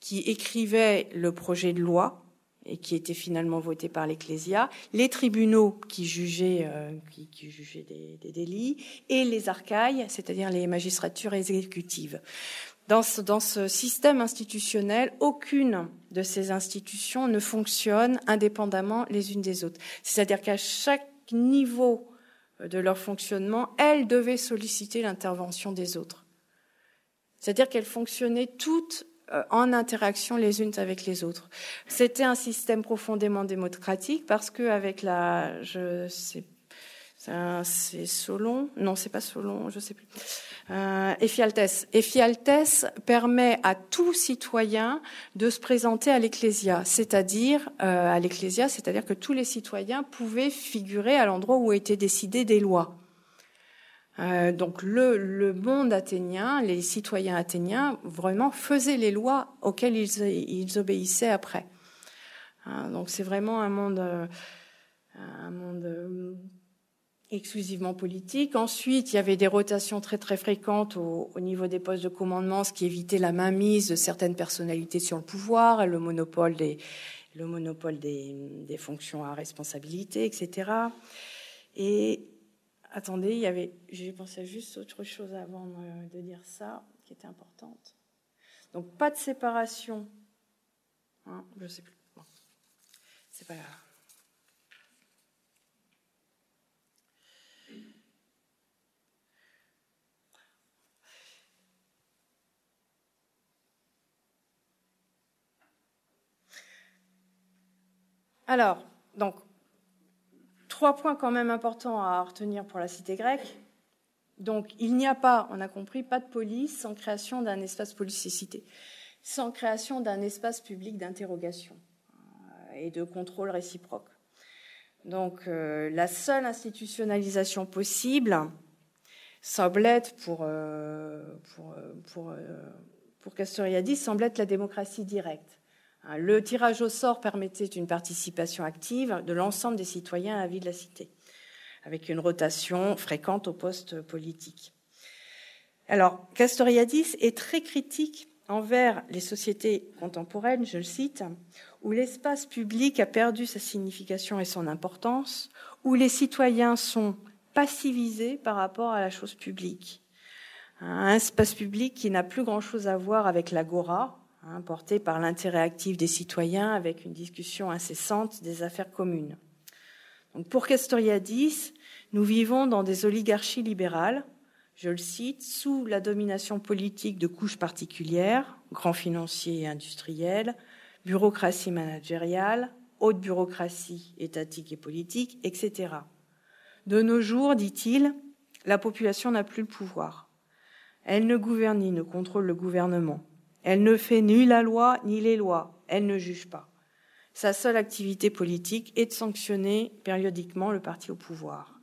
A: qui écrivait le projet de loi, et qui était finalement voté par l'Ecclésia, les tribunaux qui jugeaient, euh, qui, jugeaient des, des, délits, et les arcailles, c'est-à-dire les magistratures exécutives. Dans ce, dans ce système institutionnel, aucune de ces institutions ne fonctionne indépendamment les unes des autres. C'est-à-dire qu'à chaque niveau de leur fonctionnement, elles devaient solliciter l'intervention des autres. C'est-à-dire qu'elles fonctionnaient toutes en interaction les unes avec les autres. C'était un système profondément démocratique parce que avec la, je sais, c'est Solon, non c'est pas Solon, je sais plus. Euh, Ephialtès. Ephialtès permet à tout citoyen de se présenter à l'ecclésia, c'est-à-dire euh, à l'ecclésia, c'est-à-dire que tous les citoyens pouvaient figurer à l'endroit où étaient décidées des lois. Euh, donc le, monde athénien, les citoyens athéniens, vraiment faisaient les lois auxquelles ils, obéissaient après. Hein, donc c'est vraiment un monde, euh, un monde euh, exclusivement politique. Ensuite, il y avait des rotations très très fréquentes au, niveau des postes de commandement, ce qui évitait la mainmise de certaines personnalités sur le pouvoir, le monopole des, des fonctions à responsabilité, etc. Et Attendez, il y avait, j'ai pensé juste autre chose avant de dire ça, qui était importante. Donc pas de séparation. Hein, je sais plus. C'est pas grave. Alors, donc, trois points quand même importants à retenir pour la cité grecque. Donc, il n'y a pas, on a compris, pas de police sans création d'un espace police-cité, sans création d'un espace public d'interrogation euh, et de contrôle réciproque. Donc, euh, la seule institutionnalisation possible semble être, pour, euh, pour, Castoriadis, semble être la démocratie directe. Hein, le tirage au sort permettait une participation active de l'ensemble des citoyens à la vie de la cité, avec une rotation fréquente au poste politique. Alors, Castoriadis est très critique envers les sociétés contemporaines, je le cite, où l'espace public a perdu sa signification et son importance, où les citoyens sont passivisés par rapport à la chose publique. Un espace public qui n'a plus grand-chose à voir avec l'agora, hein, porté par l'intérêt actif des citoyens avec une discussion incessante des affaires communes. Donc pour Castoriadis, nous vivons dans des oligarchies libérales, je le cite, sous la domination politique de couches particulières, grands financiers et industriels, bureaucratie managériale, haute bureaucratie étatique et politique, etc. De nos jours, dit-il, la population n'a plus le pouvoir. Elle ne gouverne ni ne contrôle le gouvernement. Elle ne fait ni la loi ni les lois. Elle ne juge pas. Sa seule activité politique est de sanctionner périodiquement le parti au pouvoir.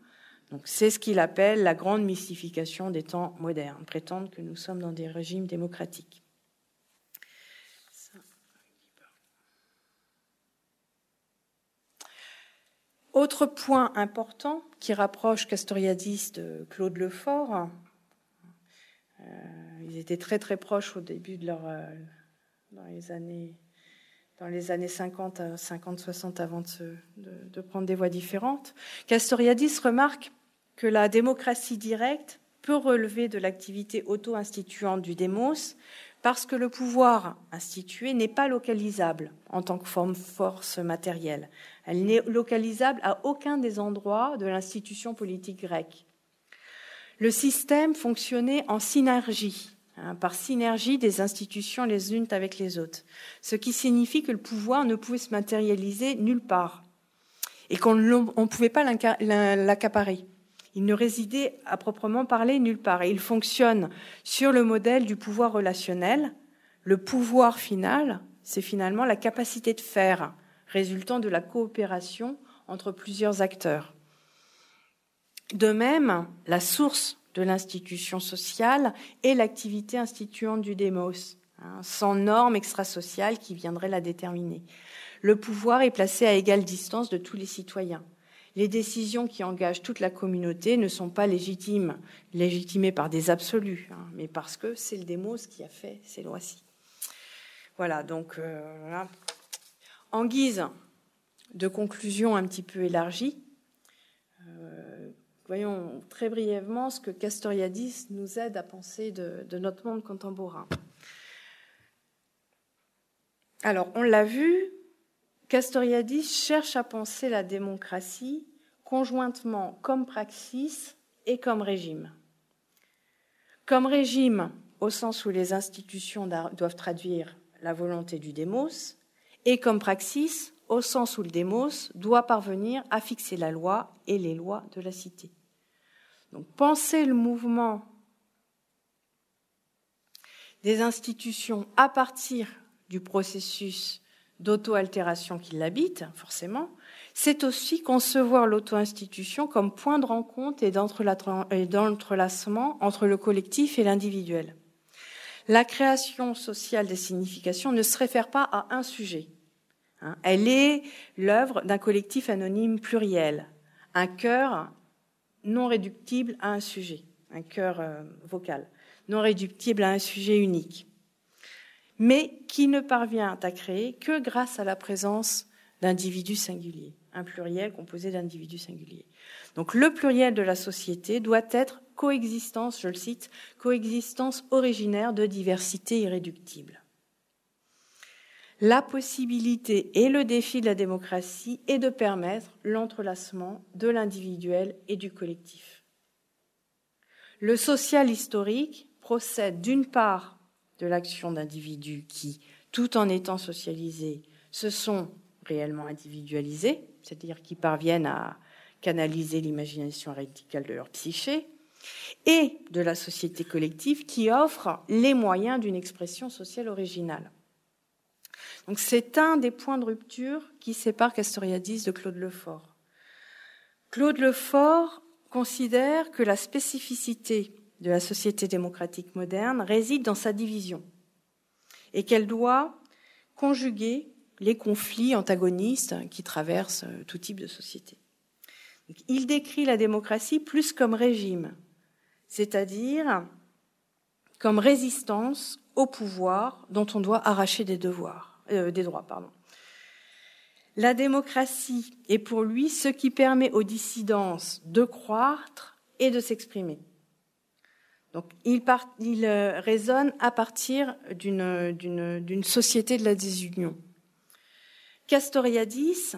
A: Donc c'est ce qu'il appelle la grande mystification des temps modernes, prétendre que nous sommes dans des régimes démocratiques. Autre point important qui rapproche Castoriadis de Claude Lefort, ils étaient très très proches au début de leur euh, dans les années dans les années 50, 50 60 avant de, de, prendre des voies différentes. Castoriadis remarque que la démocratie directe peut relever de l'activité auto-instituante du démos parce que le pouvoir institué n'est pas localisable en tant que forme force matérielle. Elle n'est localisable à aucun des endroits de l'institution politique grecque. Le système fonctionnait en synergie, hein, par synergie des institutions les unes avec les autres, ce qui signifie que le pouvoir ne pouvait se matérialiser nulle part et qu'on ne pouvait pas l'accaparer. Il ne résidait à proprement parler nulle part. Et il fonctionne sur le modèle du pouvoir relationnel. Le pouvoir final, c'est finalement la capacité de faire, résultant de la coopération entre plusieurs acteurs. De même, la source de l'institution sociale est l'activité instituante du démos, hein, sans normes extrasociales qui viendraient la déterminer. Le pouvoir est placé à égale distance de tous les citoyens les décisions qui engagent toute la communauté ne sont pas légitimes, légitimées par des absolus, hein, mais parce que c'est le démos qui a fait ces lois-ci. Voilà, donc euh, en guise de conclusion un petit peu élargie, euh, voyons très brièvement ce que Castoriadis nous aide à penser de, notre monde contemporain. Alors, on l'a vu, Castoriadis cherche à penser la démocratie conjointement comme praxis et comme régime. Comme régime, au sens où les institutions doivent traduire la volonté du démos, et comme praxis, au sens où le démos doit parvenir à fixer la loi et les lois de la cité. Donc penser le mouvement des institutions à partir du processus d'auto-altération qui l'habite, forcément, c'est aussi concevoir l'auto-institution comme point de rencontre et d'entrelacement entre le collectif et l'individuel. La création sociale des significations ne se réfère pas à un sujet. Hein. Elle est l'œuvre d'un collectif anonyme pluriel, un cœur non réductible à un sujet, un cœur euh, vocal, non réductible à un sujet unique mais qui ne parvient à créer que grâce à la présence d'individus singuliers, un pluriel composé d'individus singuliers. Donc le pluriel de la société doit être coexistence, je le cite, coexistence originaire de diversité irréductible. La possibilité et le défi de la démocratie est de permettre l'entrelacement de l'individuel et du collectif. Le social historique procède d'une part de l'action d'individus qui, tout en étant socialisés, se sont réellement individualisés, c'est-à-dire qui parviennent à canaliser l'imagination radicale de leur psyché, et de la société collective qui offre les moyens d'une expression sociale originale. Donc c'est un des points de rupture qui sépare Castoriadis de Claude Lefort. Claude Lefort considère que la spécificité de la société démocratique moderne réside dans sa division et qu'elle doit conjuguer les conflits antagonistes qui traversent euh, tout type de société. il décrit la démocratie plus comme régime, c'est-à-dire comme résistance au pouvoir dont on doit arracher des devoirs, euh, des droits, pardon. La démocratie est pour lui ce qui permet aux dissidences de croître et de s'exprimer. Donc il, euh, raisonne à partir d'une société de la désunion. Castoriadis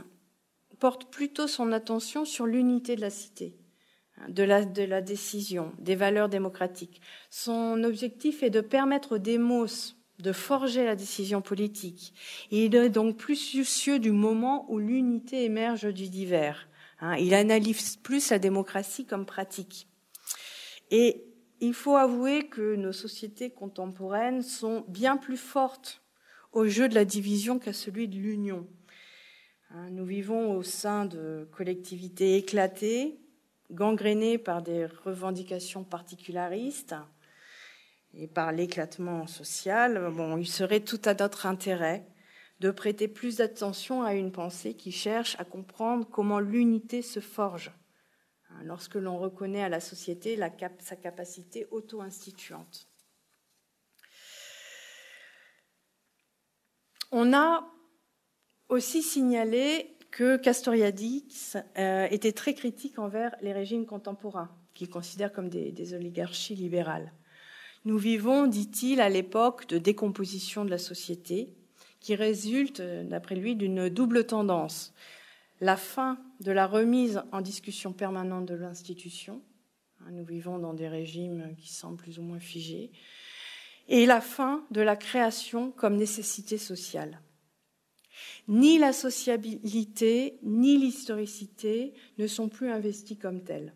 A: porte plutôt son attention sur l'unité de la cité, hein, de la, de la décision, des valeurs démocratiques. Son objectif est de permettre aux démos de forger la décision politique. Il est donc plus soucieux du moment où l'unité émerge du divers. Hein. Il analyse plus la démocratie comme pratique. Et il faut avouer que nos sociétés contemporaines sont bien plus fortes au jeu de la division qu'à celui de l'union. Hein, nous vivons au sein de collectivités éclatées, gangrénées par des revendications particularistes et par l'éclatement social. Bon, il serait tout à notre intérêt de prêter plus d'attention à une pensée qui cherche à comprendre comment l'unité se forge hein, lorsque l'on reconnaît à la société sa capacité auto-instituante. On a aussi signalé que Castoriadis euh, était très critique envers les régimes contemporains, qu'il considère comme des oligarchies libérales. Nous vivons, dit-il, à l'époque de décomposition de la société, qui résulte, d'après lui, d'une double tendance. La fin de la remise en discussion permanente de l'institution, hein, nous vivons dans des régimes qui semblent plus ou moins figés, et la fin de la création comme nécessité sociale. Ni la sociabilité ni l'historicité ne sont plus investis comme tels.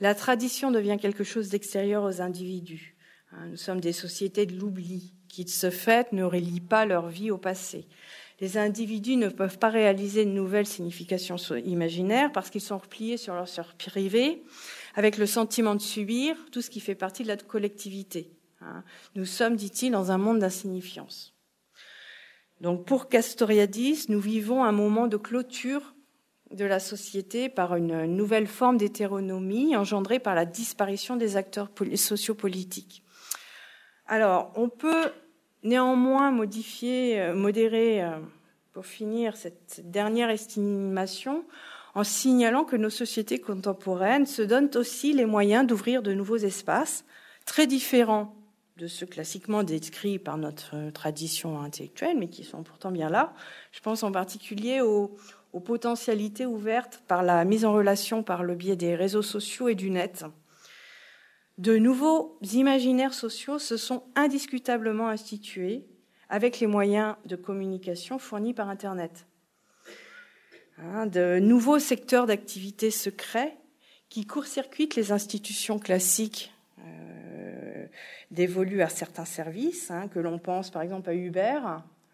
A: La tradition devient quelque chose d'extérieur aux individus. Hein, nous sommes des sociétés de l'oubli qui, de ce fait, ne relient pas leur vie au passé. Les individus ne peuvent pas réaliser de nouvelles significations imaginaires parce qu'ils sont repliés sur leur sphère privée, avec le sentiment de subir tout ce qui fait partie de la collectivité. Hein. Nous sommes, dit-il, dans un monde d'insignifiance. Donc pour Castoriadis, nous vivons un moment de clôture de la société par une nouvelle forme d'hétéronomie engendrée par la disparition des acteurs sociopolitiques. Alors, on peut néanmoins modifier, euh, modérer, euh, pour finir, cette dernière estimation en signalant que nos sociétés contemporaines se donnent aussi les moyens d'ouvrir de nouveaux espaces très différents de ceux classiquement décrits par notre tradition intellectuelle, mais qui sont pourtant bien là. Je pense en particulier aux, aux potentialités ouvertes par la mise en relation par le biais des réseaux sociaux et du net de nouveaux imaginaires sociaux se sont indiscutablement institués avec les moyens de communication fournis par Internet. Hein, de nouveaux secteurs d'activité secrets qui court-circuitent les institutions classiques euh, dévolues à certains services, hein, que l'on pense par exemple à Uber.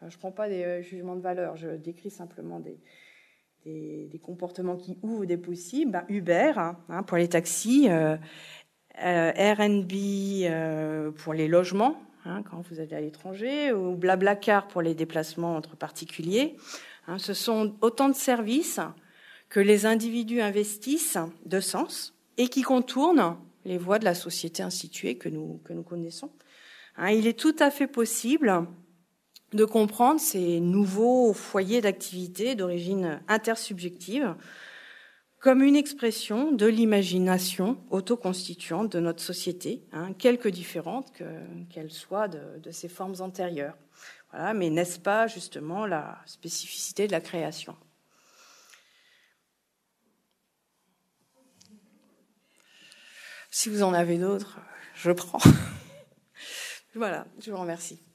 A: Je ne prends pas des euh, jugements de valeur, je décris simplement des, comportements qui ouvrent des possibles. Ben, Uber, hein, pour les taxis, euh, Airbnb euh, pour les logements, hein, quand vous allez à l'étranger, ou Blablacar pour les déplacements entre particuliers. Hein, ce sont autant de services que les individus investissent de sens et qui contournent les voies de la société instituée que nous, que nous connaissons. Hein, il est tout à fait possible de comprendre ces nouveaux foyers d'activité d'origine intersubjective comme une expression de l'imagination autoconstituante de notre société, hein, quelque différente qu'elle soit de, de, ses formes antérieures. Voilà, mais n'est-ce pas justement la spécificité de la création? Si vous en avez d'autres, je prends. voilà, je vous remercie.